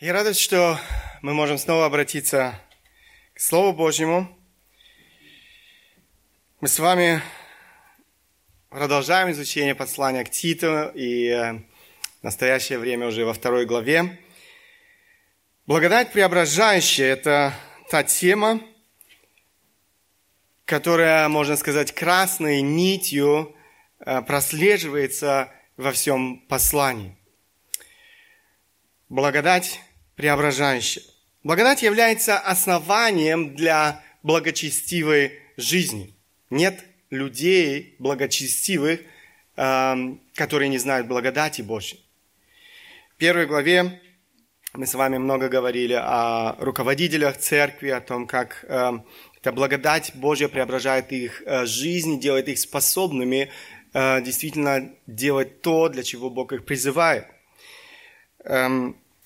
Я радуюсь, что мы можем снова обратиться к Слову Божьему. Мы с вами продолжаем изучение послания к Титу и э, в настоящее время уже во второй главе. Благодать преображающая – это та тема, которая, можно сказать, красной нитью э, прослеживается во всем послании. Благодать преображающая. Благодать является основанием для благочестивой жизни. Нет людей благочестивых, эм, которые не знают благодати Божьей. В первой главе мы с вами много говорили о руководителях церкви, о том, как эм, эта благодать Божья преображает их э, жизнь, делает их способными э, действительно делать то, для чего Бог их призывает.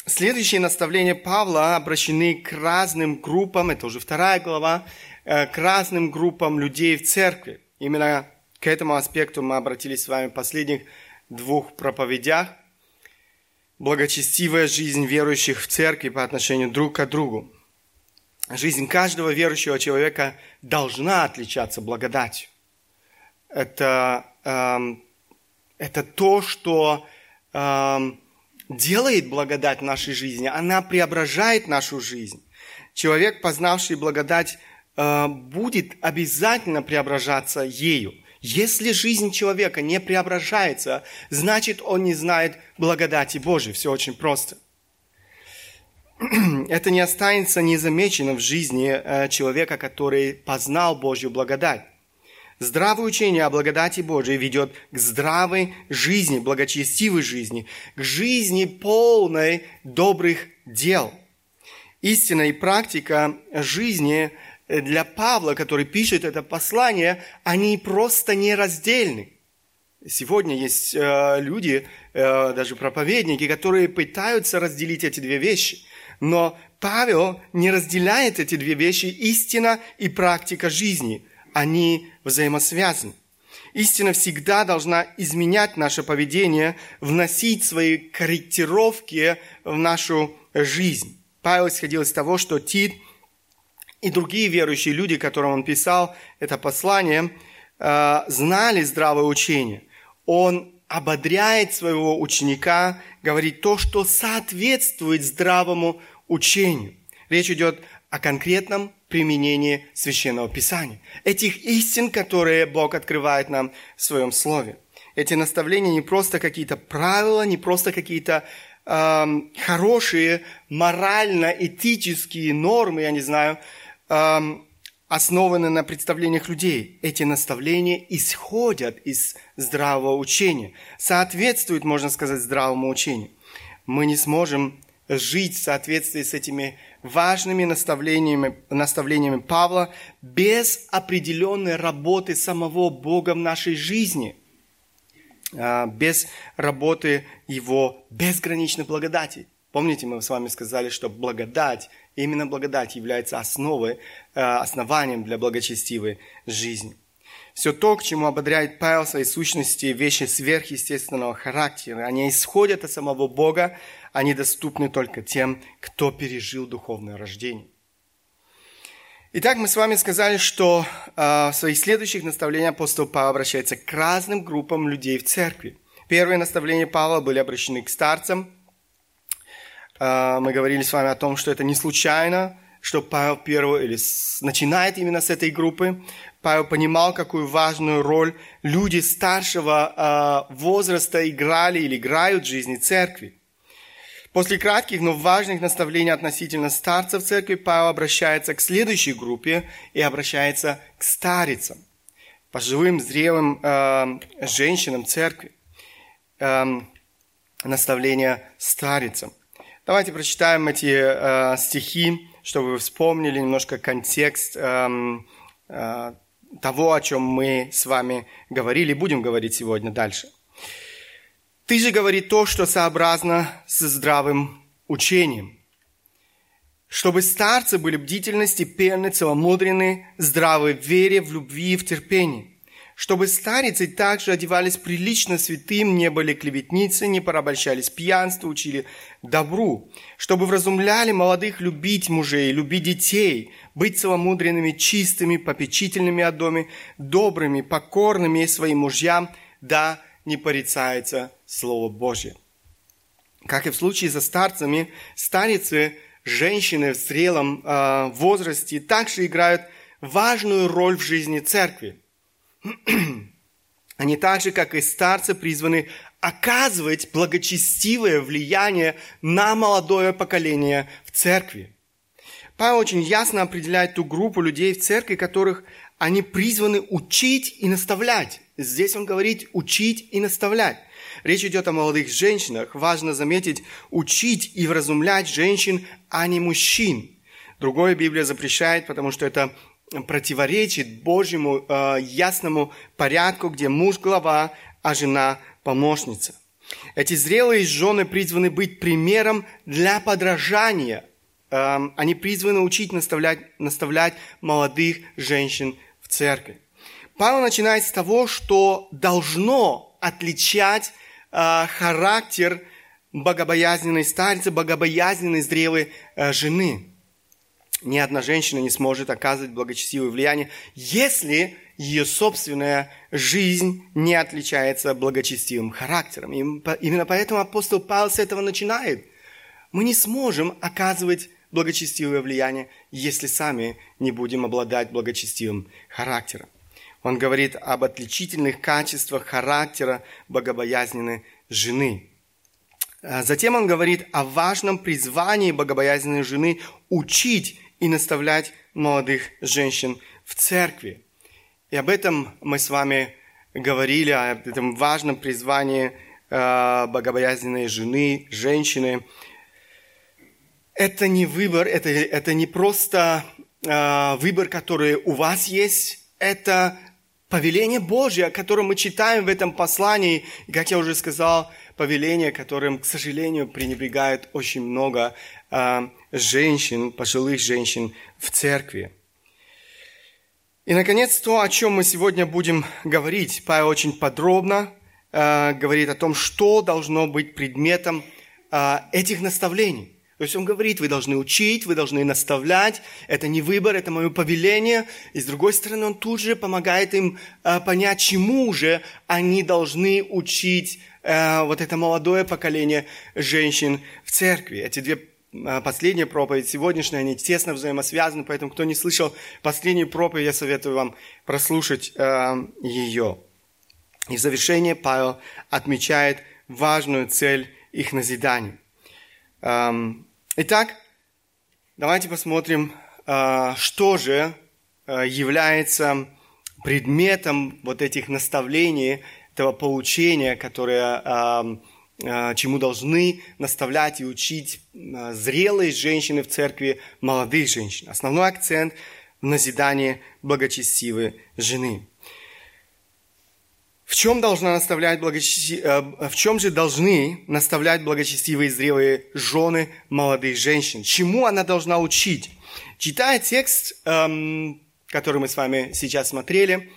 Следующие наставления Павла обращены к разным группам, это уже вторая глава, э, к разным группам людей в церкви. Именно к этому аспекту мы обратились с вами в последних двух проповедях. Благочестивая жизнь верующих в церкви по отношению друг к другу. Жизнь каждого верующего человека должна отличаться благодатью. Это, эм, это то, что эм, делает благодать нашей жизни, она преображает нашу жизнь. Человек, познавший благодать, э, будет обязательно преображаться ею. Если жизнь человека не преображается, значит, он не знает благодати Божией. Все очень просто. Это не останется незамеченным в жизни э, человека, который познал Божью благодать. Здравое учение о благодати Божией ведет к здравой жизни, благочестивой жизни, к жизни полной добрых дел. Истина и практика жизни для Павла, который пишет это послание, они просто нераздельны. Сегодня есть э, люди, э, даже проповедники, которые пытаются разделить эти две вещи. Но Павел не разделяет эти две вещи, истина и практика жизни они взаимосвязаны. Истина всегда должна изменять наше поведение, вносить свои корректировки в нашу жизнь. Павел исходил из того, что Тит и другие верующие люди, которым он писал это послание, э, знали здравое учение. Он ободряет своего ученика говорить то, что соответствует здравому учению. Речь идет о конкретном применении Священного Писания. Этих истин, которые Бог открывает нам в Своем Слове. Эти наставления не просто какие-то правила, не просто какие-то эм, хорошие морально-этические нормы, я не знаю, эм, основаны на представлениях людей. Эти наставления исходят из здравого учения, соответствуют, можно сказать, здравому учению. Мы не сможем жить в соответствии с этими важными наставлениями, наставлениями Павла без определенной работы самого Бога в нашей жизни, а, без работы Его безграничной благодати. Помните, мы с вами сказали, что благодать, именно благодать является основой, а, основанием для благочестивой жизни. Все то, к чему ободряет Павел в своей сущности, вещи сверхъестественного характера, они исходят от самого Бога, они доступны только тем, кто пережил духовное рождение. Итак, мы с вами сказали, что э, в своих следующих наставлениях апостол Павел обращается к разным группам людей в церкви. Первые наставления Павла были обращены к старцам. Э, мы говорили с вами о том, что это не случайно, что Павел первый или с, начинает именно с этой группы. Павел понимал, какую важную роль люди старшего э, возраста играли или играют в жизни церкви. После кратких, но важных наставлений относительно старцев церкви Павел обращается к следующей группе и обращается к старицам, пожилым, зрелым э, женщинам церкви. Э, наставления старицам. Давайте прочитаем эти э, стихи, чтобы вы вспомнили немножко контекст э, э, того, о чем мы с вами говорили, будем говорить сегодня дальше. Ты же говори то, что сообразно со здравым учением. Чтобы старцы были бдительны, степенны, целомудренны, здравы в вере, в любви и в терпении. Чтобы старицы также одевались прилично святым, не были клеветницы, не порабощались пьянству, учили добру, чтобы вразумляли молодых любить мужей, любить детей, быть целомудренными, чистыми, попечительными о доме, добрыми, покорными своим мужьям, да не порицается Слово Божье. Как и в случае со старцами, старицы, женщины в зрелом э, возрасте также играют важную роль в жизни церкви. Они так же, как и старцы, призваны оказывать благочестивое влияние на молодое поколение в церкви. Павел очень ясно определяет ту группу людей в церкви, которых они призваны учить и наставлять. Здесь он говорит учить и наставлять. Речь идет о молодых женщинах. Важно заметить, учить и вразумлять женщин, а не мужчин. Другое Библия запрещает, потому что это противоречит Божьему э, ясному порядку, где муж глава, а жена помощница. Эти зрелые жены призваны быть примером для подражания. Э, они призваны учить, наставлять, наставлять молодых женщин в церкви. Павел начинает с того, что должно отличать э, характер богобоязненной старицы, богобоязненной зрелой э, жены ни одна женщина не сможет оказывать благочестивое влияние, если ее собственная жизнь не отличается благочестивым характером. И именно поэтому апостол Павел с этого начинает. Мы не сможем оказывать благочестивое влияние, если сами не будем обладать благочестивым характером. Он говорит об отличительных качествах характера богобоязненной жены. А затем он говорит о важном призвании богобоязненной жены учить и наставлять молодых женщин в церкви. И об этом мы с вами говорили, о этом важном призвании э, богобоязненной жены, женщины. Это не выбор, это, это не просто э, выбор, который у вас есть, это повеление Божье, о котором мы читаем в этом послании. И, как я уже сказал, повеление, которым, к сожалению, пренебрегает очень много э, женщин, пожилых женщин в церкви. И, наконец, то, о чем мы сегодня будем говорить. Павел очень подробно э, говорит о том, что должно быть предметом э, этих наставлений. То есть он говорит, вы должны учить, вы должны наставлять, это не выбор, это мое повеление. И с другой стороны, он тут же помогает им э, понять, чему же они должны учить э, вот это молодое поколение женщин в церкви. Эти две последняя проповедь, сегодняшняя, они тесно взаимосвязаны, поэтому кто не слышал последнюю проповедь, я советую вам прослушать э, ее. И в завершение Павел отмечает важную цель их назидания. Эм, итак, давайте посмотрим, э, что же э, является предметом вот этих наставлений, этого поучения, которое э, чему должны наставлять и учить а, зрелые женщины в церкви, молодые женщины. Основной акцент в назидании благочестивой жены. В чем должна наставлять благочести... А, в чем же должны наставлять благочестивые зрелые жены молодых женщин? Чему она должна учить? Читая текст, эм, который мы с вами сейчас смотрели,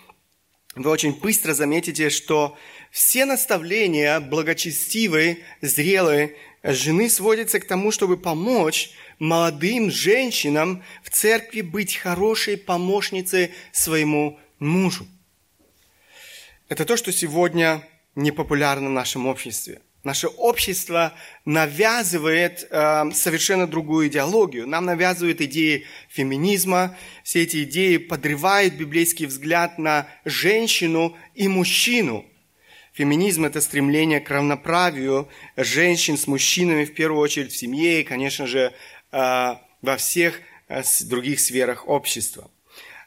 вы очень быстро заметите, что все наставления благочестивой, зрелой жены сводятся к тому, чтобы помочь молодым женщинам в церкви быть хорошей помощницей своему мужу. Это то, что сегодня непопулярно в нашем обществе. Наше общество навязывает э, совершенно другую идеологию. Нам навязывают идеи феминизма. Все эти идеи подрывают библейский взгляд на женщину и мужчину – Феминизм – это стремление к равноправию женщин с мужчинами, в первую очередь в семье и, конечно же, э, во всех э, других сферах общества.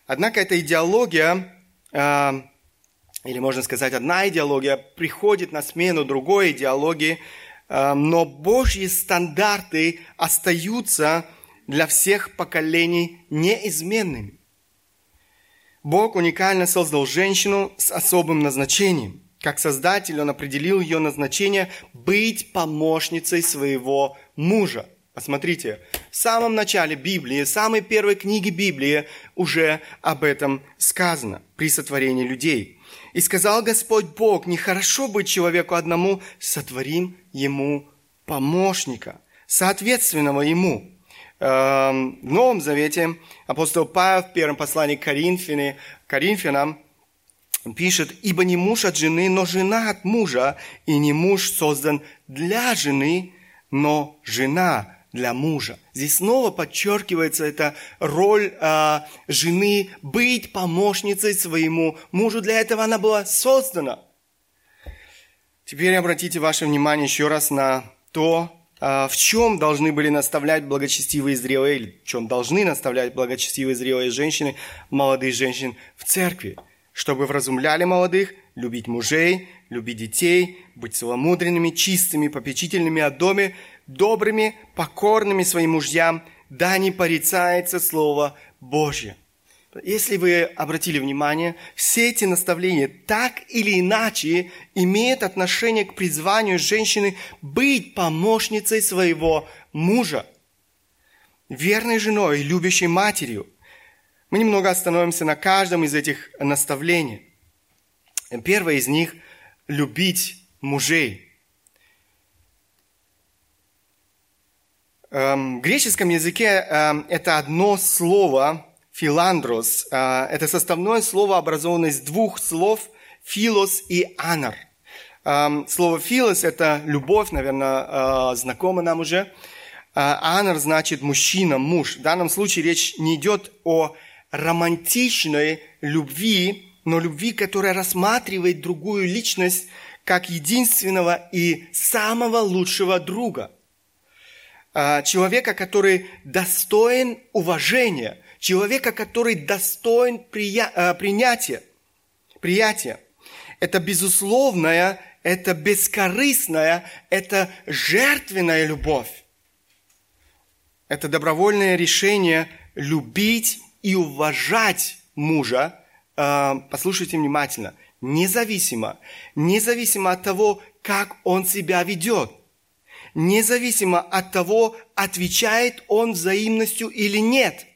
Однако эта идеология, э, или можно сказать, одна идеология, приходит на смену другой идеологии, но Божьи стандарты остаются для всех поколений неизменными. Бог уникально создал женщину с особым назначением. Как Создатель Он определил ее назначение быть помощницей своего мужа. Посмотрите, в самом начале Библии, в самой первой книге Библии уже об этом сказано, при сотворении людей. И сказал Господь Бог, нехорошо быть человеку одному, сотворим ему помощника, соответственного ему. Эм, в Новом Завете апостол Павел в первом послании к Коринфяне, Коринфянам пишет, «Ибо не муж от жены, но жена от мужа, и не муж создан для жены, но жена для мужа». Здесь снова подчеркивается эта роль э, жены быть помощницей своему мужу. Для этого она была создана. Теперь обратите ваше внимание еще раз на то, э, в чем должны были наставлять благочестивые зрелые, в чем должны наставлять благочестивые зрелые женщины, молодые женщины в церкви – чтобы вразумляли молодых, любить мужей, любить детей, быть целомудренными, чистыми, попечительными о доме, добрыми, покорными своим мужьям, да не порицается Слово Божье. Если вы обратили внимание, все эти наставления так или иначе имеют отношение к призванию женщины быть помощницей своего мужа, верной женой, любящей матерью – мы немного остановимся на каждом из этих наставлений. Первое из них – любить мужей. Эм, в греческом языке эм, это одно слово «филандрос». Э, это составное слово, образованное из двух слов «филос» и «анар». Эм, слово «филос» – это любовь, наверное, э, знакомо нам уже. Э, «Анар» значит мужчина, муж. В данном случае речь не идет о романтичной любви, но любви, которая рассматривает другую личность как единственного и самого лучшего друга. А, человека, который достоин уважения, человека, который достоин а, принятия. Приятия. Это безусловная, это бескорыстная, это жертвенная любовь. Это добровольное решение любить и уважать мужа, э, послушайте внимательно, независимо, независимо от того, как он себя ведет, независимо от того, отвечает он взаимностью или нет,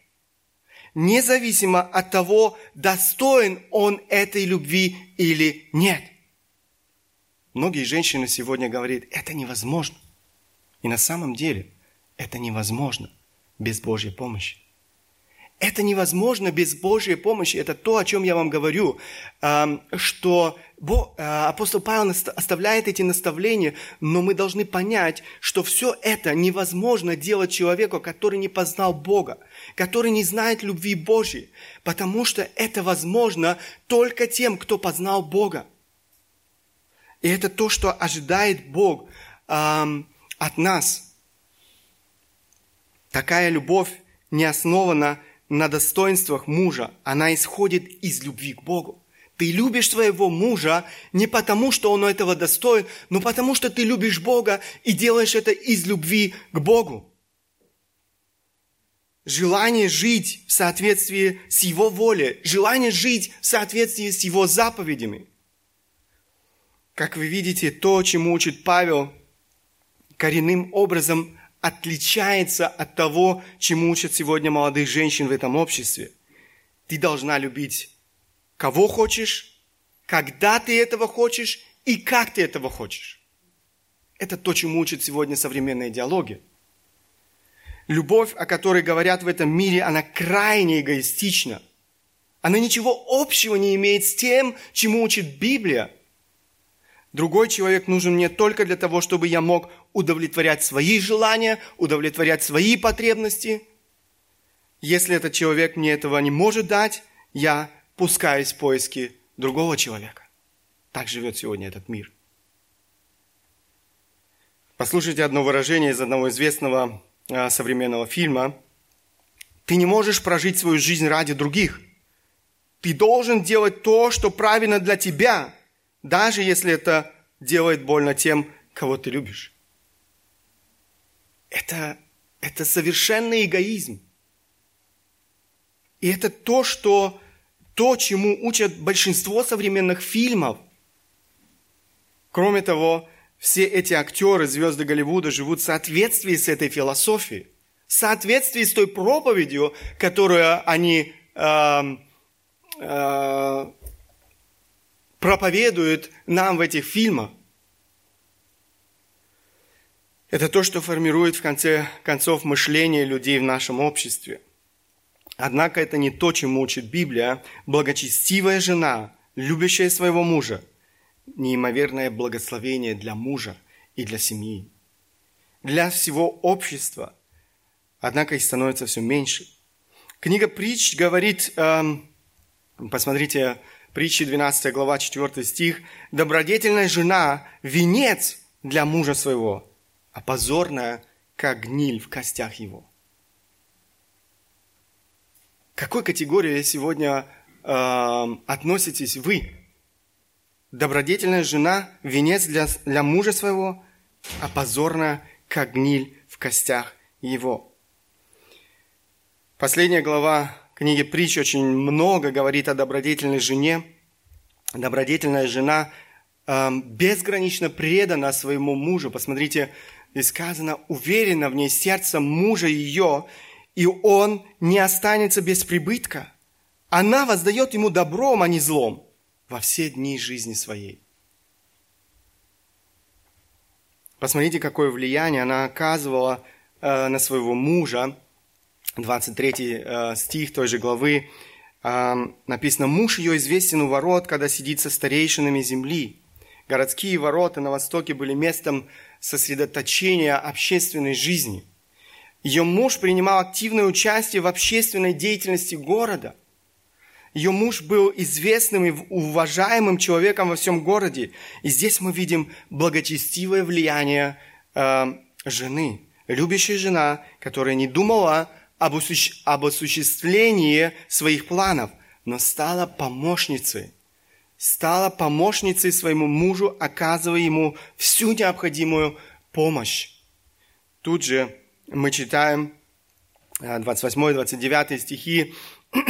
независимо от того, достоин он этой любви или нет. Многие женщины сегодня говорят, это невозможно. И на самом деле это невозможно без Божьей помощи. Это невозможно без Божьей помощи. Это то, о чем я вам говорю, что э, апостол Павел оставляет эти наставления, но мы должны понять, что все это невозможно делать человеку, который не познал Бога, который не знает любви Божьей, потому что это возможно только тем, кто познал Бога. И это то, что ожидает Бог от нас. Такая любовь не основана на достоинствах мужа, она исходит из любви к Богу. Ты любишь своего мужа не потому, что он этого достоин, но потому, что ты любишь Бога и делаешь это из любви к Богу. Желание жить в соответствии с Его волей, желание жить в соответствии с Его заповедями. Как вы видите, то, чему учит Павел, коренным образом отличается от того, чему учат сегодня молодых женщин в этом обществе. Ты должна любить кого хочешь, когда ты этого хочешь и как ты этого хочешь. Это то, чему учат сегодня современные диалоги. Любовь, о которой говорят в этом мире, она крайне эгоистична. Она ничего общего не имеет с тем, чему учит Библия – Другой человек нужен мне только для того, чтобы я мог удовлетворять свои желания, удовлетворять свои потребности. Если этот человек мне этого не может дать, я пускаюсь в поиски другого человека. Так живет сегодня этот мир. Послушайте одно выражение из одного известного а, современного фильма. Ты не можешь прожить свою жизнь ради других. Ты должен делать то, что правильно для тебя – даже если это делает больно тем, кого ты любишь. Это, это совершенный эгоизм. И это то, что, то, чему учат большинство современных фильмов. Кроме того, все эти актеры, звезды Голливуда живут в соответствии с этой философией, в соответствии с той проповедью, которую они э, э, проповедуют нам в этих фильмах. Это то, что формирует в конце концов мышление людей в нашем обществе. Однако это не то, чему учит Библия. Благочестивая жена, любящая своего мужа, неимоверное благословение для мужа и для семьи, для всего общества. Однако их становится все меньше. Книга Притч говорит, эм, посмотрите, притчи 12 глава 4 стих, «Добродетельная жена – венец для мужа своего, а позорная, как гниль в костях его». К какой категории сегодня э, относитесь вы? Добродетельная жена – венец для, для мужа своего, а позорная, как гниль в костях его. Последняя глава книги Притч очень много говорит о добродетельной жене. Добродетельная жена э, безгранично предана своему мужу. Посмотрите, здесь сказано, уверенно в ней сердце мужа ее, и он не останется без прибытка. Она воздает ему добром, а не злом во все дни жизни своей. Посмотрите, какое влияние она оказывала э, на своего мужа. 23 э, стих той же главы э, написано, «Муж ее известен у ворот, когда сидит со старейшинами земли». Городские ворота на востоке были местом сосредоточения общественной жизни – ее муж принимал активное участие в общественной деятельности города. Ее муж был известным и уважаемым человеком во всем городе. И здесь мы видим благочестивое влияние э, жены. Любящая жена, которая не думала об, осущ... об осуществлении своих планов, но стала помощницей. Стала помощницей своему мужу, оказывая ему всю необходимую помощь. Тут же мы читаем 28-29 э, стихи,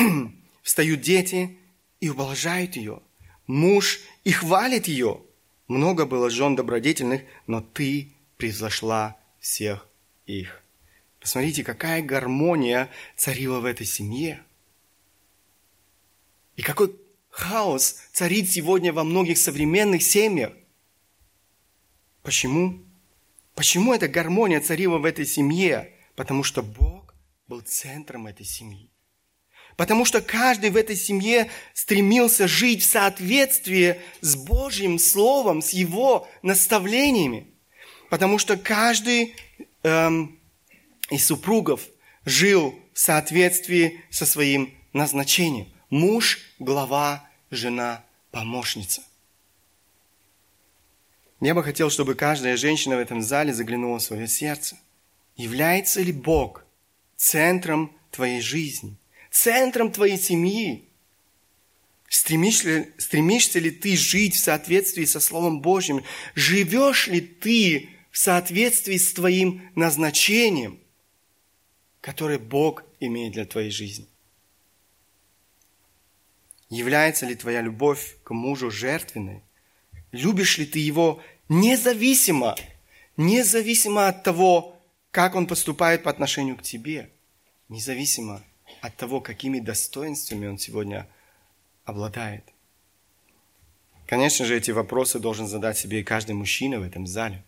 «Встают дети и ублажают ее, муж и хвалит ее. Много было жен добродетельных, но ты превзошла всех их». Посмотрите, какая гармония царила в этой семье. И какой хаос царит сегодня во многих современных семьях. Почему? Почему эта гармония царила в этой семье? Потому что Бог был центром этой семьи. Потому что каждый в этой семье стремился жить в соответствии с Божьим Словом, с Его наставлениями. Потому что каждый эм, из супругов жил в соответствии со своим назначением. Муж, глава, жена, помощница. Я бы хотел, чтобы каждая женщина в этом зале заглянула в свое сердце. Является ли Бог центром твоей жизни, центром твоей семьи? Стремишься ли, стремишься ли ты жить в соответствии со Словом Божьим? Живешь ли ты в соответствии с твоим назначением, которое Бог имеет для твоей жизни? Является ли твоя любовь к мужу жертвенной? Любишь ли ты его независимо, независимо от того, как он поступает по отношению к тебе, независимо от того, какими достоинствами он сегодня обладает. Конечно же, эти вопросы должен задать себе и каждый мужчина в этом зале.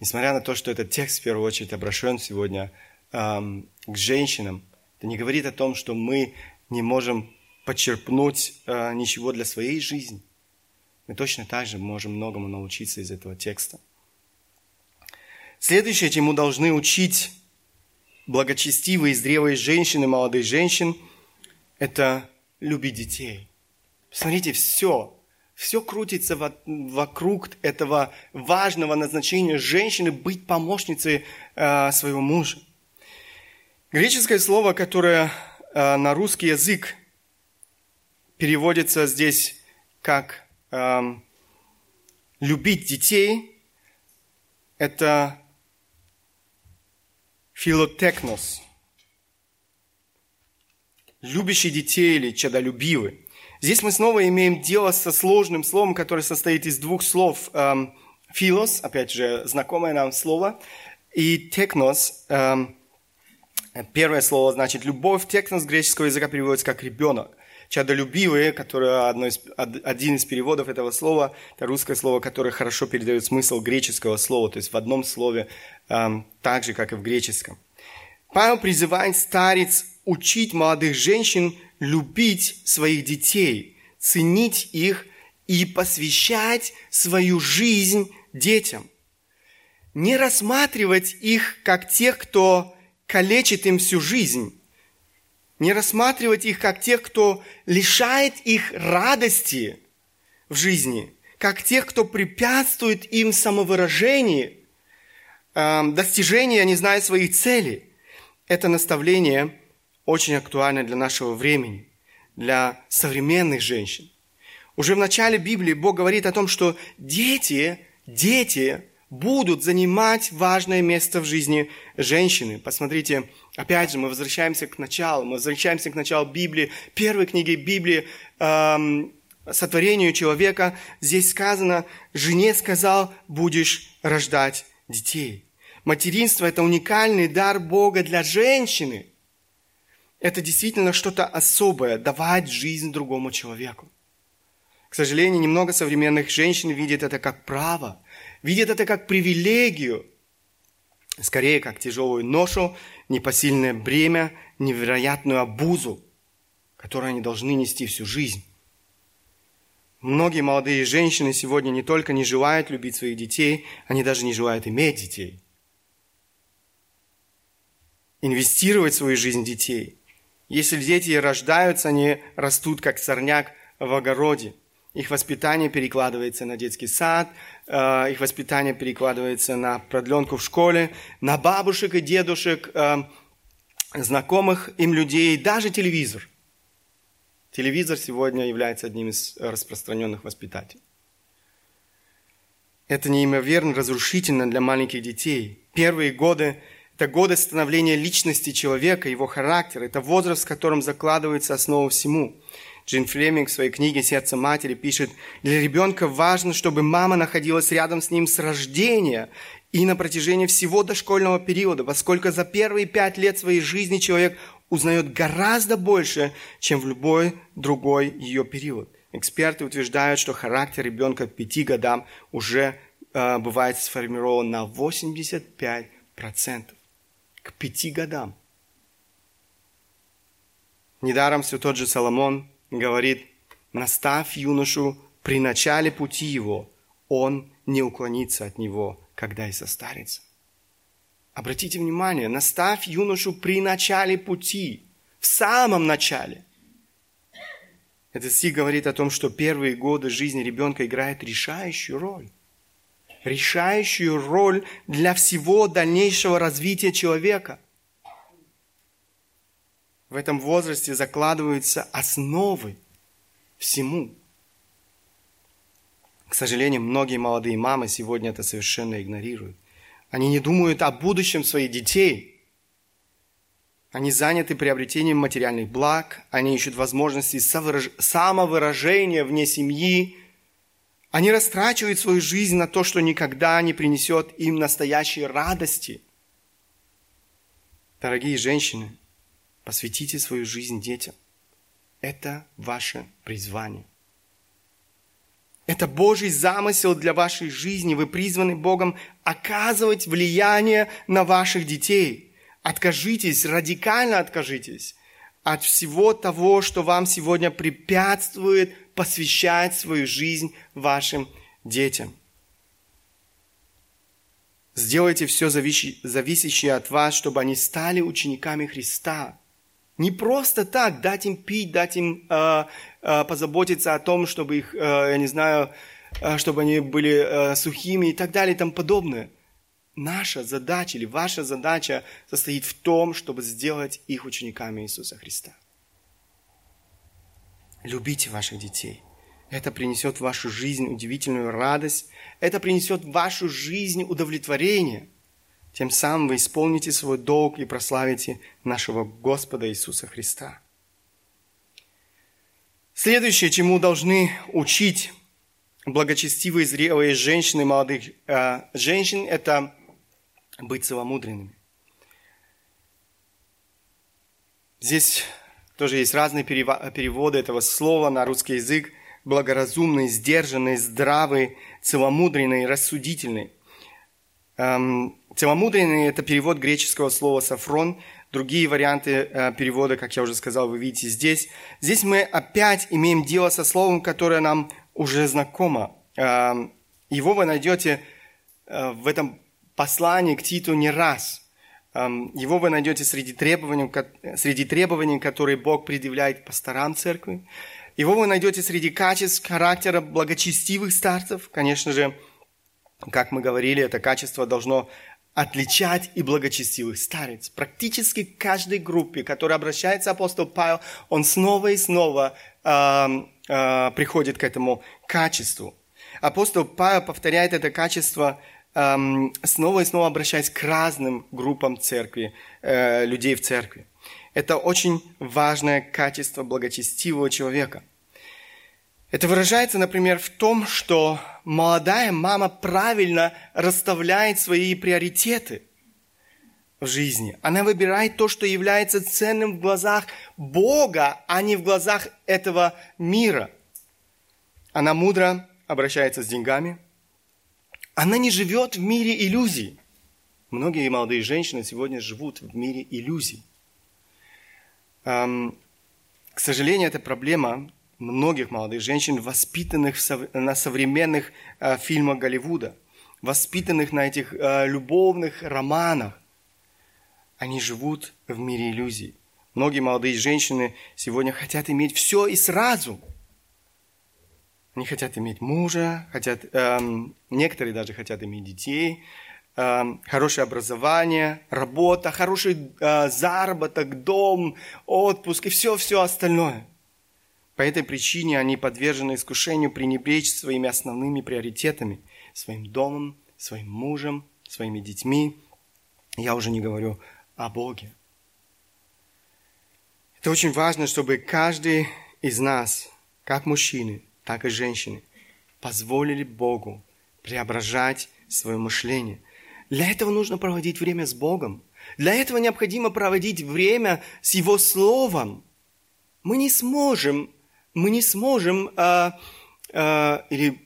Несмотря на то, что этот текст в первую очередь обращен сегодня к женщинам, это не говорит о том, что мы не можем подчерпнуть э, ничего для своей жизни – мы точно так же можем многому научиться из этого текста. Следующее, чему должны учить благочестивые, зрелые женщины, молодые женщин, это любить детей. Смотрите, все, все крутится вокруг этого важного назначения женщины быть помощницей э, своего мужа. Греческое слово, которое э, на русский язык переводится здесь как эм, любить детей – это филотекнос. Любящий детей или чадолюбивый. Здесь мы снова имеем дело со сложным словом, которое состоит из двух слов. Эм, филос, опять же, знакомое нам слово, и текнос. Эм, первое слово значит любовь. Текнос греческого языка переводится как ребенок. чадолюбивые, которое одно из, один из переводов этого слова, это русское слово, которое хорошо передает смысл греческого слова, то есть в одном слове, эм, так же, как и в греческом. Павел призывает старец учить молодых женщин любить своих детей, ценить их и посвящать свою жизнь детям. Не рассматривать их как тех, кто калечит им всю жизнь. Не рассматривать их как тех, кто лишает их радости в жизни, как тех, кто препятствует им самовыражению, эм, достижению, не знаю, своих целей. Это наставление очень актуально для нашего времени, для современных женщин. Уже в начале Библии Бог говорит о том, что дети, дети будут занимать важное место в жизни женщины. Посмотрите, опять же, мы возвращаемся к началу, мы возвращаемся к началу Библии, первой книги Библии, эм, сотворению человека. Здесь сказано, жене сказал, будешь рождать детей. Материнство – это уникальный дар Бога для женщины. Это действительно что-то особое – давать жизнь другому человеку. К сожалению, немного современных женщин видят это как право, видят это как привилегию, скорее как тяжелую ношу, непосильное бремя, невероятную обузу, которую они должны нести всю жизнь. Многие молодые женщины сегодня не только не желают любить своих детей, они даже не желают иметь детей. Инвестировать в свою жизнь детей. Если дети рождаются, они растут как сорняк в огороде – их воспитание перекладывается на детский сад, э, их воспитание перекладывается на продленку в школе, на бабушек и дедушек, э, знакомых им людей, даже телевизор. Телевизор сегодня является одним из распространенных воспитателей. Это неимоверно разрушительно для маленьких детей. Первые годы – это годы становления личности человека, его характера. Это возраст, в котором закладывается основа всему. Джин Флеминг в своей книге «Сердце матери» пишет, для ребенка важно, чтобы мама находилась рядом с ним с рождения и на протяжении всего дошкольного периода, поскольку за первые пять лет своей жизни человек узнает гораздо больше, чем в любой другой ее период. Эксперты утверждают, что характер ребенка к пяти годам уже э, бывает сформирован на 85%. К пяти годам. Недаром все тот же Соломон говорит, наставь юношу при начале пути его, он не уклонится от него, когда и состарится. Обратите внимание, наставь юношу при начале пути, в самом начале. Этот стих говорит о том, что первые годы жизни ребенка играют решающую роль. Решающую роль для всего дальнейшего развития человека. В этом возрасте закладываются основы всему. К сожалению, многие молодые мамы сегодня это совершенно игнорируют. Они не думают о будущем своих детей. Они заняты приобретением материальных благ, они ищут возможности самовыражения вне семьи. Они растрачивают свою жизнь на то, что никогда не принесет им настоящей радости. Дорогие женщины, Посвятите свою жизнь детям. Это ваше призвание. Это Божий замысел для вашей жизни. Вы призваны Богом оказывать влияние на ваших детей. Откажитесь, радикально откажитесь от всего того, что вам сегодня препятствует посвящать свою жизнь вашим детям. Сделайте все зависящее от вас, чтобы они стали учениками Христа – не просто так дать им пить, дать им э, э, позаботиться о том, чтобы их, э, я не знаю, э, чтобы они были э, сухими и так далее и тому подобное. Наша задача или ваша задача состоит в том, чтобы сделать их учениками Иисуса Христа. Любите ваших детей. Это принесет в вашу жизнь удивительную радость. Это принесет в вашу жизнь удовлетворение – тем самым вы исполните свой долг и прославите нашего Господа Иисуса Христа. Следующее, чему должны учить благочестивые, зрелые женщины, молодых э, женщин, это быть целомудренными. Здесь Тоже есть разные переводы этого слова на русский язык. Благоразумный, сдержанный, здравый, целомудренный, рассудительный. Эм, целомудренный – это перевод греческого слова «сафрон». Другие варианты э, перевода, как я уже сказал, вы видите здесь. Здесь мы опять имеем дело со словом, которое нам уже знакомо. Эм, его вы найдете э, в этом послании к Титу не раз. Эм, его вы найдете среди требований, среди требований, которые Бог предъявляет пасторам церкви. Его вы найдете среди качеств характера благочестивых старцев. Конечно же, как мы говорили, это качество должно отличать и благочестивых старец. Практически каждой группе, которая обращается апостол Павел, он снова и снова э, э, приходит к этому качеству. Апостол Павел повторяет это качество э, снова и снова обращаясь к разным группам церкви, э, людей в церкви. Это очень важное качество благочестивого человека – это выражается, например, в том, что молодая мама правильно расставляет свои приоритеты в жизни. Она выбирает то, что является ценным в глазах Бога, а не в глазах этого мира. Она мудро обращается с деньгами. Она не живет в мире иллюзий. Многие молодые женщины сегодня живут в мире иллюзий. К сожалению, эта проблема многих молодых женщин, воспитанных на современных э, фильмах Голливуда, воспитанных на этих э, любовных романах. Они живут в мире иллюзий. Многие молодые женщины сегодня хотят иметь все и сразу. Они хотят иметь мужа, хотят, эм, некоторые даже хотят иметь детей, эм, хорошее образование, работа, хороший э, заработок, дом, отпуск и все-все остальное – по этой причине они подвержены искушению пренебречь своими основными приоритетами, своим домом, своим мужем, своими детьми. Я уже не говорю о Боге. Это очень важно, чтобы каждый из нас, как мужчины, так и женщины, позволили Богу преображать свое мышление. Для этого нужно проводить время с Богом. Для этого необходимо проводить время с Его Словом. Мы не сможем мы не сможем, э, э, или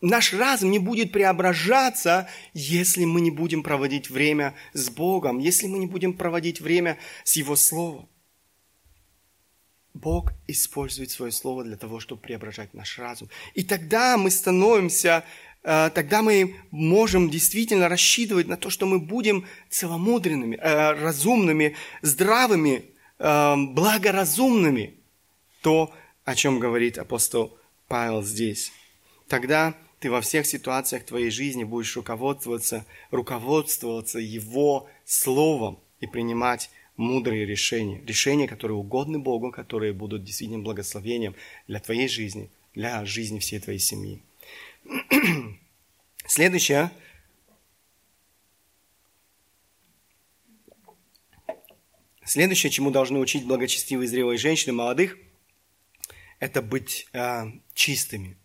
наш разум не будет преображаться, если мы не будем проводить время с Богом, если мы не будем проводить время с Его Словом. Бог использует свое Слово для того, чтобы преображать наш разум. И тогда мы становимся, э, тогда мы можем действительно рассчитывать на то, что мы будем целомудренными, э, разумными, здравыми, э, благоразумными. То, о чем говорит апостол Павел здесь. Тогда ты во всех ситуациях твоей жизни будешь руководствоваться, руководствоваться Его Словом и принимать мудрые решения. Решения, которые угодны Богу, которые будут действительно благословением для твоей жизни, для жизни всей твоей семьи. Следующее. Следующее, чему должны учить благочестивые зрелые женщины, молодых – это быть э, чистыми.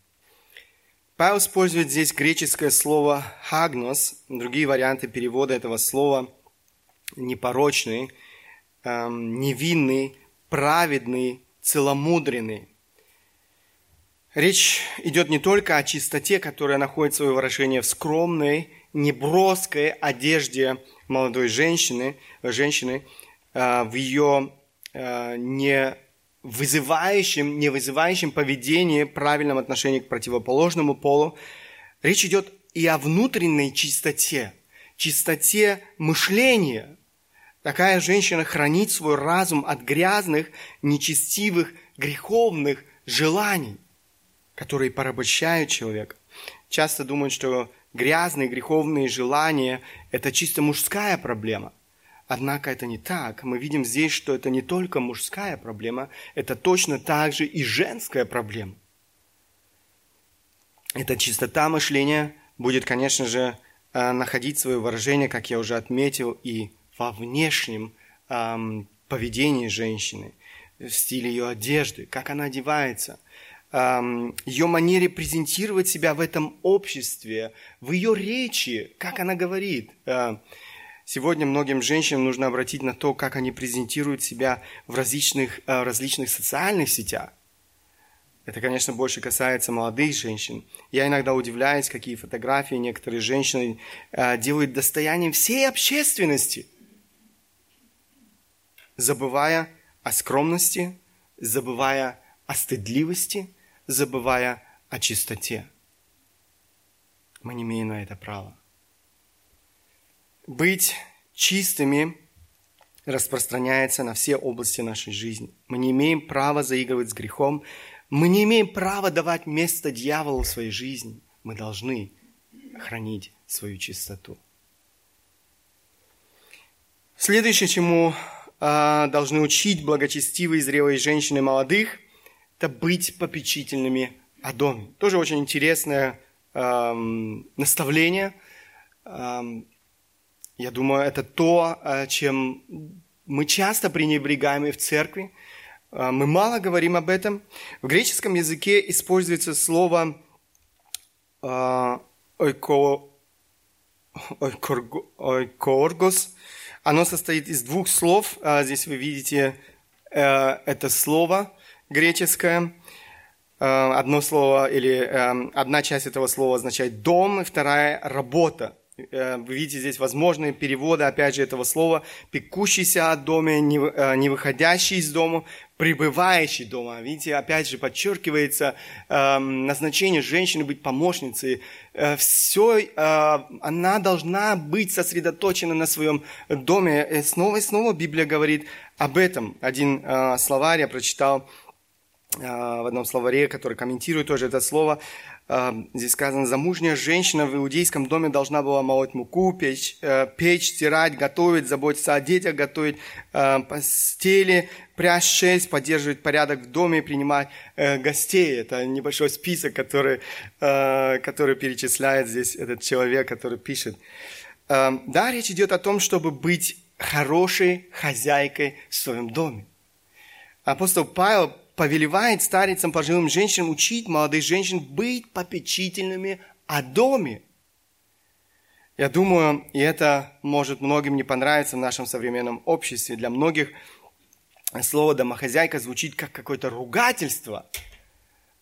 Павел использует здесь греческое слово «хагнос», другие варианты перевода этого слова непорочный, э, невинный, праведный, целомудренный. Речь идет не только о чистоте, которая находит свое выражение в скромной, неброской одежде молодой женщины, женщины э, в ее э, не вызывающем, не вызывающем поведении, правильном отношении к противоположному полу. Речь идет и о внутренней чистоте, чистоте мышления. Такая женщина хранит свой разум от грязных, нечестивых, греховных желаний, которые порабощают человека. Часто думают, что грязные, греховные желания – это чисто мужская проблема. Однако это не так. Мы видим здесь, что это не только мужская проблема, это точно так же и женская проблема. Эта чистота мышления будет, конечно же, э, находить свое выражение, как я уже отметил, и во внешнем поведении женщины, в стиле ее одежды, как она одевается, ее манере презентировать себя в этом обществе, в ее речи, как она говорит. Э, Сегодня многим женщинам нужно обратить на то, как они презентируют себя в различных, э, различных социальных сетях. Это, конечно, больше касается молодых женщин. Я иногда удивляюсь, какие фотографии некоторые женщины э, делают достоянием всей общественности, забывая о скромности, забывая о стыдливости, забывая о чистоте. Мы не имеем на это права. Быть чистыми распространяется на все области нашей жизни. Мы не имеем права заигрывать с грехом. Мы не имеем права давать место дьяволу в своей жизни. Мы должны хранить свою чистоту. Следующее, чему э, должны учить благочестивые зрелые женщины молодых, это быть попечительными о доме. Тоже очень интересное э, наставление. Э, я думаю, это то, э, чем мы часто пренебрегаем и в церкви. Э, мы мало говорим об этом. В греческом языке используется слово э, ойкоргос. Оно состоит из двух слов. Здесь вы видите это слово греческое. Одно слово или одна часть этого слова означает дом, и вторая работа. Э, вы видите здесь возможные переводы, опять же, этого слова «пекущийся от дома», «не э, выходящий из дома», «пребывающий дома». Видите, опять же, подчеркивается э, назначение женщины быть помощницей. Э, все, она должна быть сосредоточена на своем доме. И снова и снова Библия говорит об этом. Один словарь я прочитал в одном словаре, который комментирует тоже это слово – Здесь сказано, замужняя женщина в иудейском доме должна была молоть муку, печь, э, печь стирать, готовить, заботиться о детях, готовить э, постели, прясть шесть, поддерживать порядок в доме, принимать э, гостей. Это небольшой список, который, который перечисляет здесь этот человек, который пишет. Да, речь идет о том, чтобы быть хорошей хозяйкой в своем доме. Апостол Павел повелевает старицам, пожилым женщинам учить молодых женщин быть попечительными о доме. Я думаю, и это может многим не понравиться в нашем современном обществе. Для многих слово «домохозяйка» звучит как какое-то ругательство,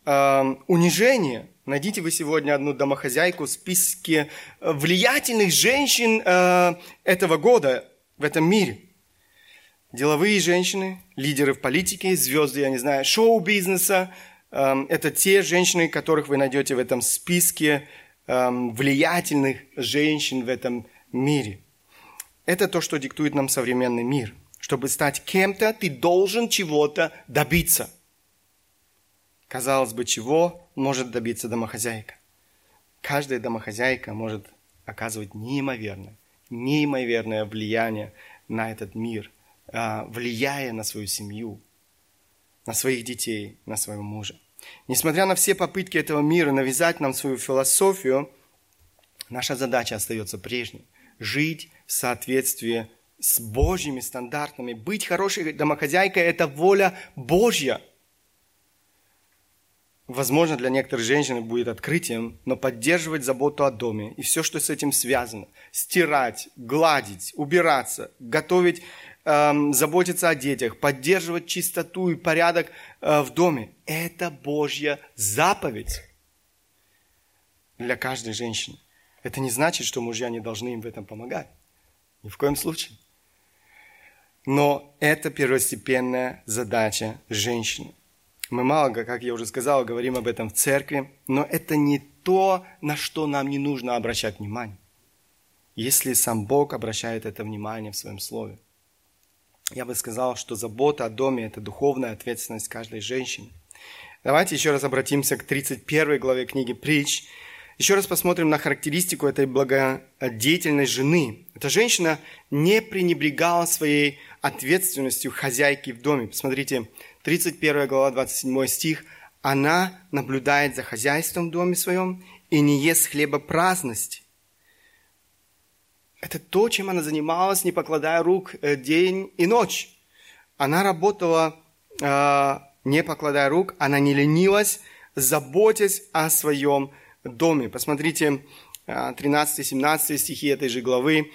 э, унижение. Найдите вы сегодня одну домохозяйку в списке влиятельных женщин э, этого года в этом мире деловые женщины, лидеры в политике, звезды, я не знаю, шоу-бизнеса. Эм, это те женщины, которых вы найдете в этом списке эм, влиятельных женщин в этом мире. Это то, что диктует нам современный мир. Чтобы стать кем-то, ты должен чего-то добиться. Казалось бы, чего может добиться домохозяйка? Каждая домохозяйка может оказывать неимоверное, неимоверное влияние на этот мир. А, влияя на свою семью, на своих детей, на своего мужа. Несмотря на все попытки этого мира навязать нам свою философию, наша задача остается прежней. Жить в соответствии с Божьими стандартами. Быть хорошей домохозяйкой – это воля Божья. Возможно, для некоторых женщин будет открытием, но поддерживать заботу о доме и все, что с этим связано. Стирать, гладить, убираться, готовить Эм, заботиться о детях, поддерживать чистоту и порядок э, в доме. Это Божья заповедь для каждой женщины. Это не значит, что мужья не должны им в этом помогать. Ни в коем случае. Но это первостепенная задача женщины. Мы мало, как я уже сказал, говорим об этом в церкви, но это не то, на что нам не нужно обращать внимание. Если сам Бог обращает это внимание в своем слове я бы сказал, что забота о доме – это духовная ответственность каждой женщины. Давайте еще раз обратимся к 31 главе книги «Притч». Еще раз посмотрим на характеристику этой благодетельной жены. Эта женщина не пренебрегала своей ответственностью хозяйки в доме. Посмотрите, 31 глава, 27 стих. «Она наблюдает за хозяйством в доме своем и не ест хлеба праздности, это то, чем она занималась, не покладая рук э, день и ночь. Она работала, э, не покладая рук, она не ленилась, заботясь о своем доме. Посмотрите 13-17 э, стихи этой же главы.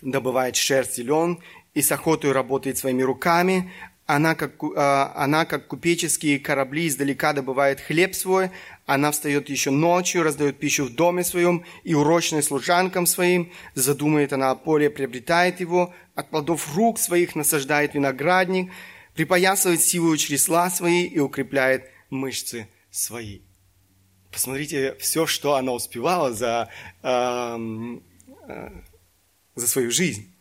добывает шерсть и лен, и с охотой работает своими руками. Она как, она, как купеческие корабли, издалека добывает хлеб свой. Она встает еще ночью, раздает пищу в доме своем и урочной служанкам своим. Задумает она о поле, приобретает его. От плодов рук своих насаждает виноградник. Припоясывает силу чресла свои и укрепляет мышцы свои. Посмотрите, все, что она успевала за, э, э, за свою жизнь,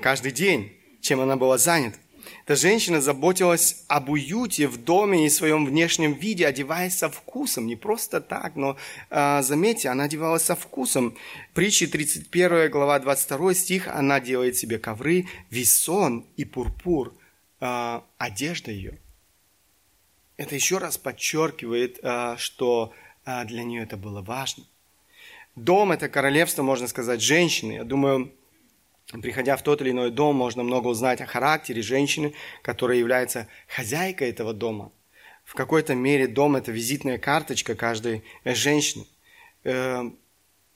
каждый день, чем она была занята. Эта женщина заботилась об уюте в доме и своем внешнем виде, одеваясь со вкусом. Не просто так, но э, заметьте, она одевалась со вкусом. Притчи 31 глава 22 стих, она делает себе ковры, весон и пурпур, э, одежда ее. Это еще раз подчеркивает, э, что для нее это было важно. Дом – это королевство, можно сказать, женщины. Я думаю, Приходя в тот или иной дом, можно много узнать о характере женщины, которая является хозяйкой этого дома. В какой-то мере дом – это визитная карточка каждой женщины. Э,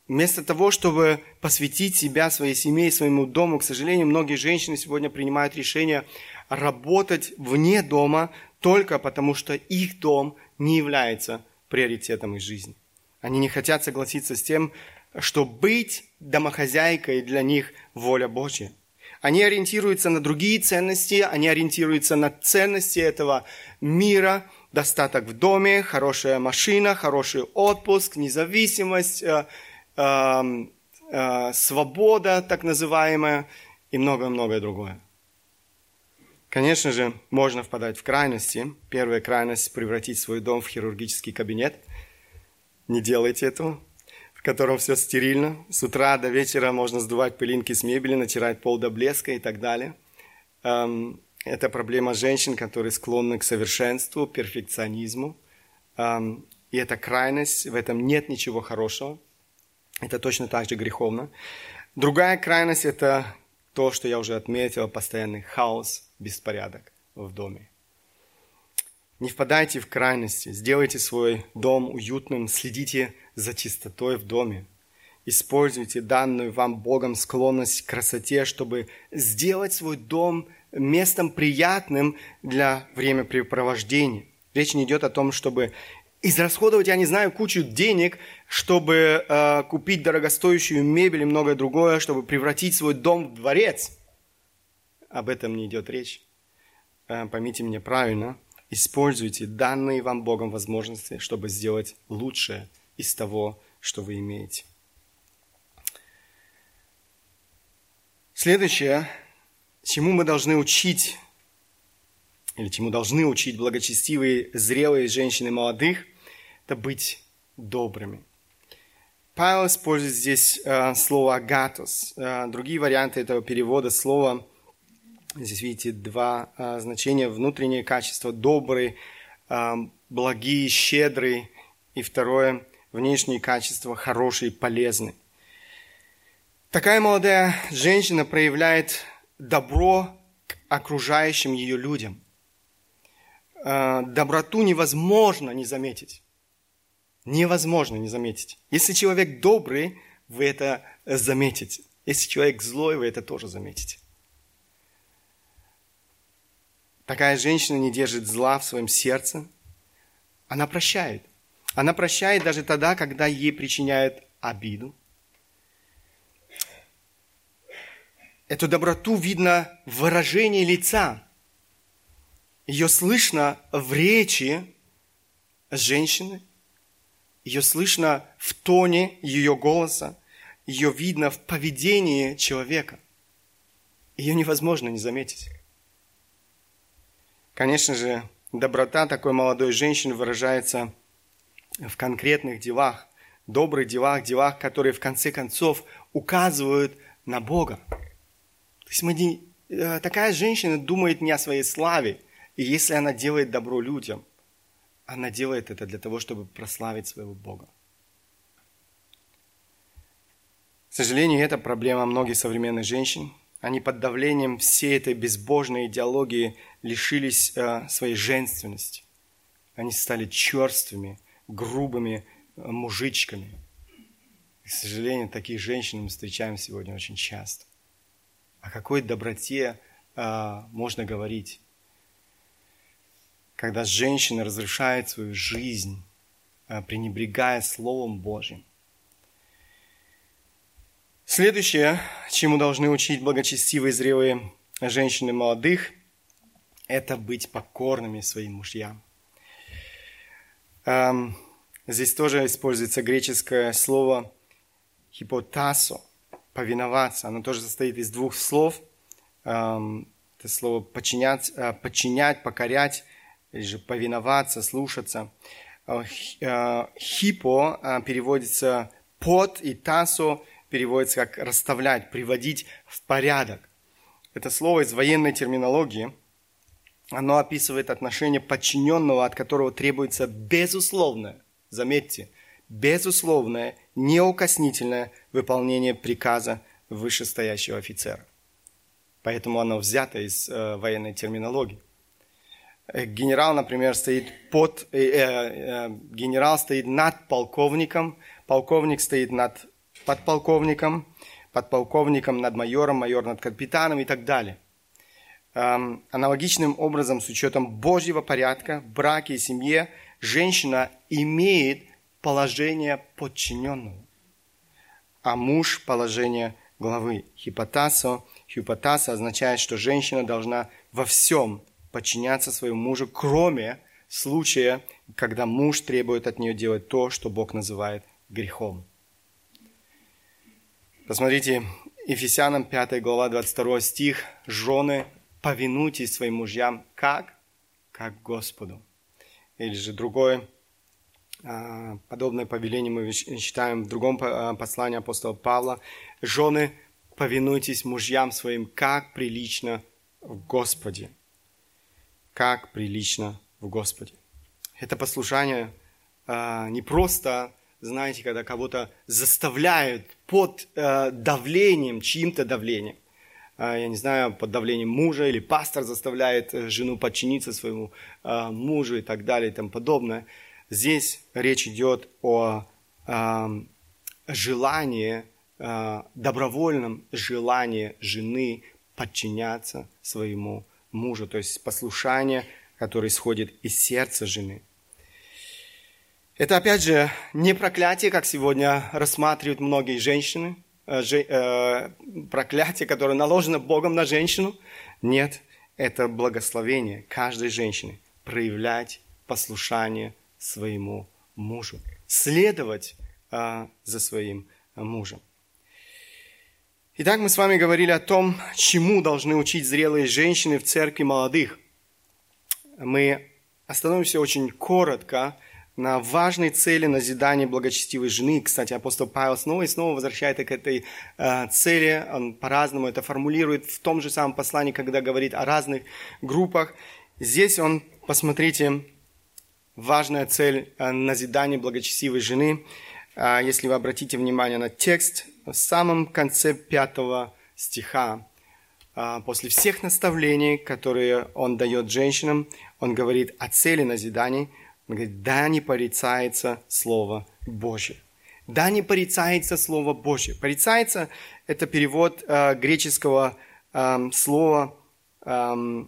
вместо того, чтобы посвятить себя, своей семье, своему дому, к сожалению, многие женщины сегодня принимают решение работать вне дома только потому, что их дом не является приоритетом их жизни. Они не хотят согласиться с тем, что быть домохозяйкой для них воля Божья. Они ориентируются на другие ценности, они ориентируются на ценности этого мира, достаток в доме, хорошая машина, хороший отпуск, независимость, э, э, э, свобода так называемая и многое-многое другое. Конечно же, можно впадать в крайности. Первая крайность – превратить свой дом в хирургический кабинет. Не делайте этого котором все стерильно. С утра до вечера можно сдувать пылинки с мебели, натирать пол до блеска и так далее. Эм, это проблема женщин, которые склонны к совершенству, перфекционизму. Эм, и это крайность, в этом нет ничего хорошего. Это точно так же греховно. Другая крайность – это то, что я уже отметил, постоянный хаос, беспорядок в доме. Не впадайте в крайности, сделайте свой дом уютным, следите за чистотой в доме. Используйте данную вам Богом склонность к красоте, чтобы сделать свой дом местом приятным для времяпрепровождения. Речь не идет о том, чтобы израсходовать, я не знаю, кучу денег, чтобы э, купить дорогостоящую мебель и многое другое, чтобы превратить свой дом в дворец. Об этом не идет речь. Э, поймите меня правильно. Используйте данные вам Богом возможности, чтобы сделать лучшее – из того, что вы имеете. Следующее, чему мы должны учить, или чему должны учить благочестивые, зрелые женщины молодых, это быть добрыми. Павел использует здесь э, слово «агатос». Э, другие варианты этого перевода слова, здесь видите два э, значения, внутреннее качество, добрый, э, благие, щедрый, и второе внешние качества хорошие, полезны. Такая молодая женщина проявляет добро к окружающим ее людям. Э, доброту невозможно не заметить. Невозможно не заметить. Если человек добрый, вы это заметите. Если человек злой, вы это тоже заметите. Такая женщина не держит зла в своем сердце. Она прощает – она прощает даже тогда, когда ей причиняют обиду. Эту доброту видно в выражении лица. Ее слышно в речи женщины. Ее слышно в тоне ее голоса. Ее видно в поведении человека. Ее невозможно не заметить. Конечно же, доброта такой молодой женщины выражается – в конкретных делах, добрых делах, делах, которые в конце концов указывают на Бога. То есть мы э, такая женщина думает не о своей славе, и если она делает добро людям, она делает это для того, чтобы прославить своего Бога. К сожалению, это проблема многих современных женщин. Они под давлением всей этой безбожной идеологии лишились э, своей женственности. Они стали черствыми, грубыми э, мужичками. К сожалению, таких женщин мы встречаем сегодня очень часто. О какой доброте э, можно говорить? Когда женщина разрушает свою жизнь, э, пренебрегая Словом Божьим. Следующее, чему должны учить благочестивые зрелые женщины молодых, это быть покорными своим мужьям. Здесь тоже используется греческое слово хипотасо, повиноваться. Оно тоже состоит из двух слов. Это слово подчинять, э, подчинять, покорять, или же повиноваться, слушаться. Э, хипо переводится под, и тасо переводится как расставлять, приводить в порядок. Это слово из военной терминологии. Оно описывает отношение подчиненного, от которого требуется безусловное, заметьте, безусловное, неукоснительное выполнение приказа вышестоящего офицера. Поэтому оно взято из э, военной терминологии. Э, генерал, например, стоит под, э, э, э, генерал стоит над полковником, полковник стоит над подполковником, подполковником над майором, майор над капитаном и так далее. Аналогичным образом, с учетом Божьего порядка браке и семье, женщина имеет положение подчиненного, а муж – положение главы. Хипотасо, хипотаса означает, что женщина должна во всем подчиняться своему мужу, кроме случая, когда муж требует от нее делать то, что Бог называет грехом. Посмотрите, Ефесянам 5 глава 22 стих. «Жены, повинуйтесь своим мужьям, как? Как Господу». Или же другое, а, подобное повеление мы читаем в другом а, послании апостола Павла. «Жены, повинуйтесь мужьям своим, как прилично в Господе». Как прилично в Господе. Это послушание а, не просто знаете, когда кого-то заставляют под э, давлением, чьим-то давлением. Э, я не знаю, под давлением мужа или пастор заставляет э, жену подчиниться своему э, мужу и так далее и тому подобное. Здесь речь идет о э, желании, добровольном желании жены подчиняться своему мужу, то есть послушание, которое исходит из сердца жены – это, опять же, не проклятие, как сегодня рассматривают многие женщины, проклятие, которое наложено Богом на женщину. Нет, это благословение каждой женщины проявлять послушание своему мужу, следовать э, за своим мужем. Итак, мы с вами говорили о том, чему должны учить зрелые женщины в церкви молодых. Мы остановимся очень коротко на важной цели назидания благочестивой жены. Кстати, апостол Павел снова и снова возвращает к этой э, цели. Он по-разному это формулирует в том же самом послании, когда говорит о разных группах. Здесь он, посмотрите, важная цель э, назидания благочестивой жены. Э, если вы обратите внимание на текст, в самом конце пятого стиха, э, после всех наставлений, которые он дает женщинам, он говорит о цели назиданий – он говорит, да не порицается Слово Божье. Да не порицается Слово Божье. Порицается – это перевод э, греческого э, слова э,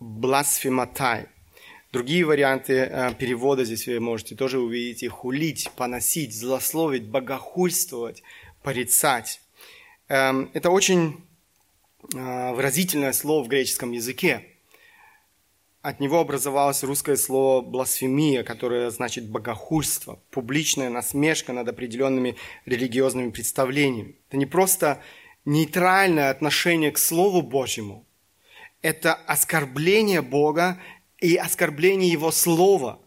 бласфематай. Другие варианты э, перевода здесь вы можете тоже увидеть. Хулить, поносить, злословить, богохульствовать, порицать. Э, это очень э, выразительное слово в греческом языке от него образовалось русское слово «бласфемия», которое значит «богохульство», публичная насмешка над определенными религиозными представлениями. Это не просто нейтральное отношение к Слову Божьему, это оскорбление Бога и оскорбление Его Слова,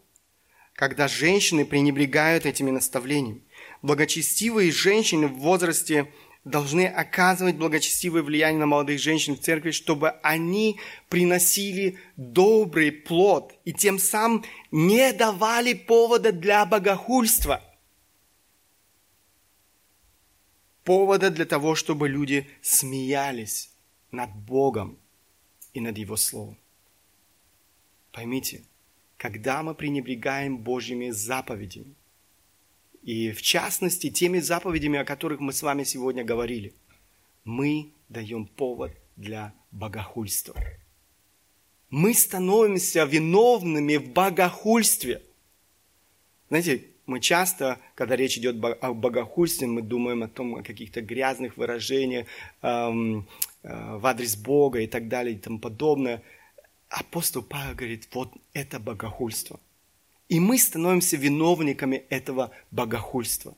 когда женщины пренебрегают этими наставлениями. Благочестивые женщины в возрасте – должны оказывать благочестивое влияние на молодых женщин в церкви, чтобы они приносили добрый плод и тем самым не давали повода для богохульства. Повода для того, чтобы люди смеялись над Богом и над Его Словом. Поймите, когда мы пренебрегаем Божьими заповедями, И в частности, теми заповедями, о которых мы с вами сегодня говорили, мы даем повод для богохульства. Мы становимся виновными в богохульстве. Знаете, мы часто, когда речь идет о богохульстве, мы думаем о том, о каких-то грязных выражениях эм, э, в адрес Бога и так далее и тому подобное. Апостол Павел говорит, вот это богохульство. И мы становимся виновниками этого богохульства.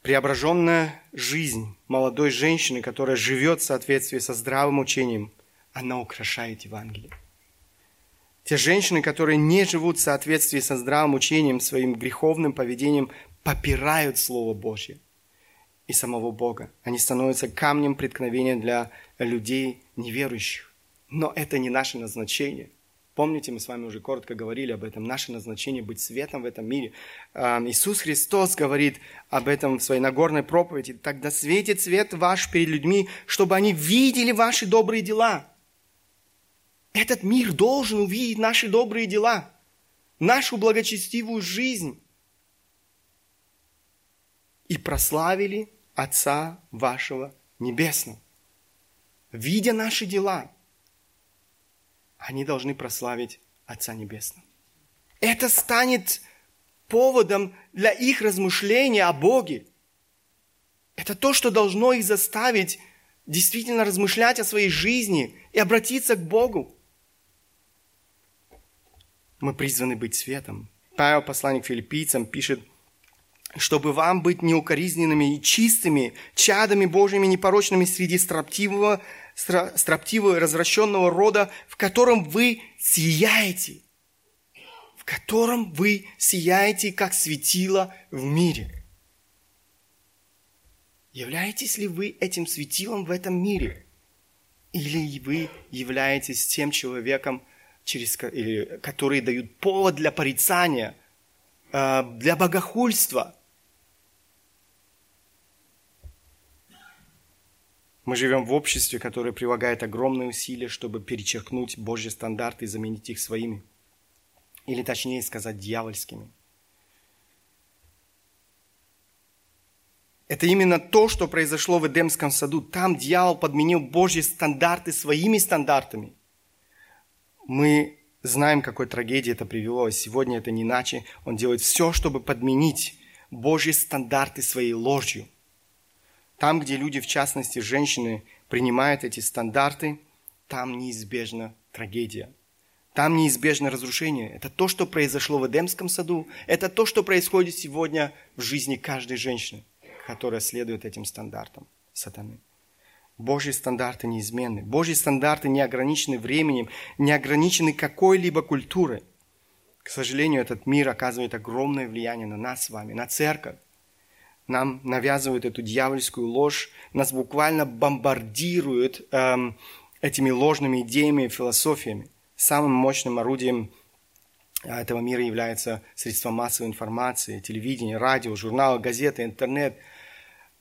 Преображенная жизнь молодой женщины, которая живет в соответствии со здравым учением, она украшает Евангелие. Те женщины, которые не живут в соответствии со здравым учением, своим греховным поведением, попирают Слово Божье и самого Бога. Они становятся камнем преткновения для людей неверующих. Но это не наше назначение – Помните, мы с вами уже коротко говорили об этом. Наше назначение быть светом в этом мире. Иисус Христос говорит об этом в своей Нагорной проповеди. «Тогда светит свет ваш перед людьми, чтобы они видели ваши добрые дела». Этот мир должен увидеть наши добрые дела, нашу благочестивую жизнь. И прославили Отца вашего Небесного. Видя наши дела – они должны прославить Отца Небесного. Это станет поводом для их размышления о Боге. Это то, что должно их заставить действительно размышлять о своей жизни и обратиться к Богу. Мы призваны быть светом. Павел, посланник филиппийцам, пишет, чтобы вам быть неукоризненными и чистыми, чадами Божьими, непорочными среди строптивого строптивого и развращенного рода, в котором вы сияете, в котором вы сияете, как светило в мире. Являетесь ли вы этим светилом в этом мире? Или вы являетесь тем человеком, через, или, который дают повод для порицания, э, для богохульства – Мы живем в обществе, которое прилагает огромные усилия, чтобы перечеркнуть Божьи стандарты и заменить их своими. Или точнее сказать, дьявольскими. Это именно то, что произошло в Эдемском саду. Там дьявол подменил Божьи стандарты своими стандартами. Мы знаем, какой трагедии это привело. Сегодня это не иначе. Он делает все, чтобы подменить Божьи стандарты своей ложью. Там, где люди, в частности женщины, принимают эти стандарты, там неизбежна трагедия. Там неизбежно разрушение. Это то, что произошло в Эдемском саду. Это то, что происходит сегодня в жизни каждой женщины, которая следует этим стандартам сатаны. Божьи стандарты неизменны. Божьи стандарты не ограничены временем, не ограничены какой-либо культурой. К сожалению, этот мир оказывает огромное влияние на нас с вами, на церковь нам навязывают эту дьявольскую ложь, нас буквально бомбардируют эм, этими ложными идеями и философиями. Самым мощным орудием э, этого мира является средства массовой информации, телевидение, радио, журналы, газеты, интернет.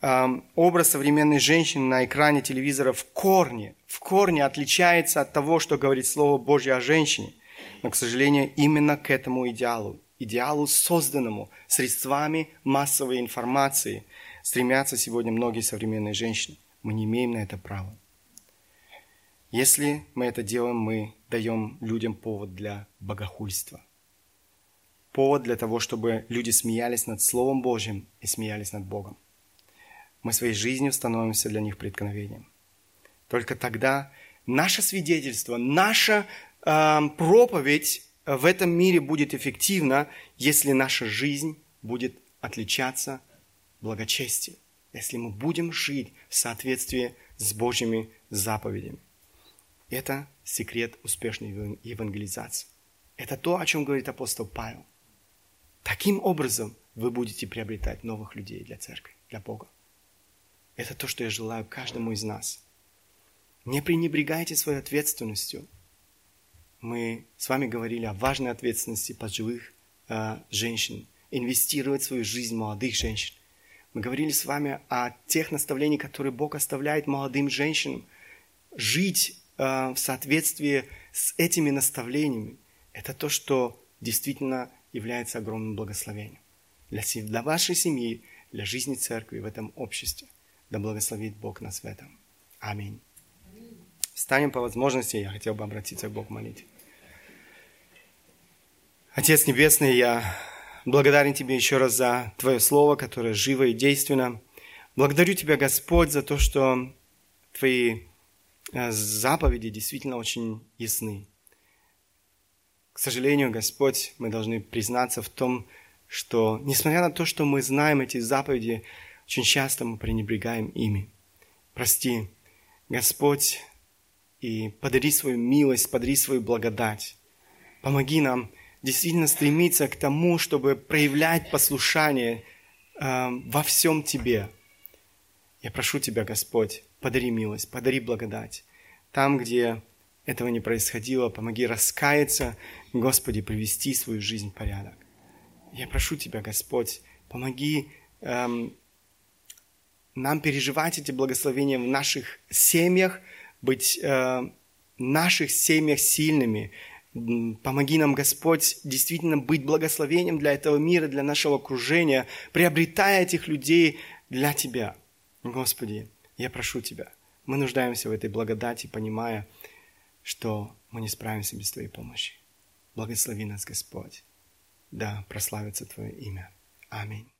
Эм, образ современной женщины на экране телевизора в корне, в корне отличается от того, что говорит Слово Божье о женщине. Но, к сожалению, именно к этому идеалу идеалу, созданному средствами массовой информации, стремятся сегодня многие современные женщины. Мы не имеем на это права. Если мы это делаем, мы даем людям повод для богохульства. Повод для того, чтобы люди смеялись над Словом Божьим и смеялись над Богом. Мы своей жизнью становимся для них преткновением. Только тогда наше свидетельство, наша э, проповедь в этом мире будет эффективна, если наша жизнь будет отличаться благочестием, если мы будем жить в соответствии с Божьими заповедями. Это секрет успешной евангелизации. Это то, о чем говорит апостол Павел. Таким образом вы будете приобретать новых людей для церкви, для Бога. Это то, что я желаю каждому из нас. Не пренебрегайте своей ответственностью – мы с вами говорили о важной ответственности пожилых э, женщин, инвестировать в свою жизнь молодых женщин. Мы говорили с вами о тех наставлениях, которые Бог оставляет молодым женщинам. жить э, в соответствии с этими наставлениями, это то, что действительно является огромным благословением для, для вашей семьи, для жизни церкви в этом обществе. Да благословит Бог нас в этом. Аминь. Встанем по возможности, я хотел бы обратиться к Богу молить. Отец Небесный, я благодарен Тебе еще раз за Твое Слово, которое живо и действенно. Благодарю Тебя, Господь, за то, что Твои э, заповеди действительно очень ясны. К сожалению, Господь, мы должны признаться в том, что, несмотря на то, что мы знаем эти заповеди, очень часто мы пренебрегаем ими. Прости, Господь, и подари свою милость, подари свою благодать. Помоги нам действительно стремиться к тому, чтобы проявлять послушание э, во всем Тебе. Я прошу Тебя, Господь, подари милость, подари благодать. Там, где этого не происходило, помоги раскаяться, Господи, привести свою жизнь в порядок. Я прошу Тебя, Господь, помоги эм, нам переживать эти благословения в наших семьях, быть э, в наших семьях сильными. Помоги нам, Господь, действительно быть благословением для этого мира, для нашего окружения, приобретая этих людей для Тебя. Господи, я прошу Тебя, мы нуждаемся в этой благодати, понимая, что мы не справимся без Твоей помощи. Благослови нас, Господь. Да, прославится Твое имя. Аминь.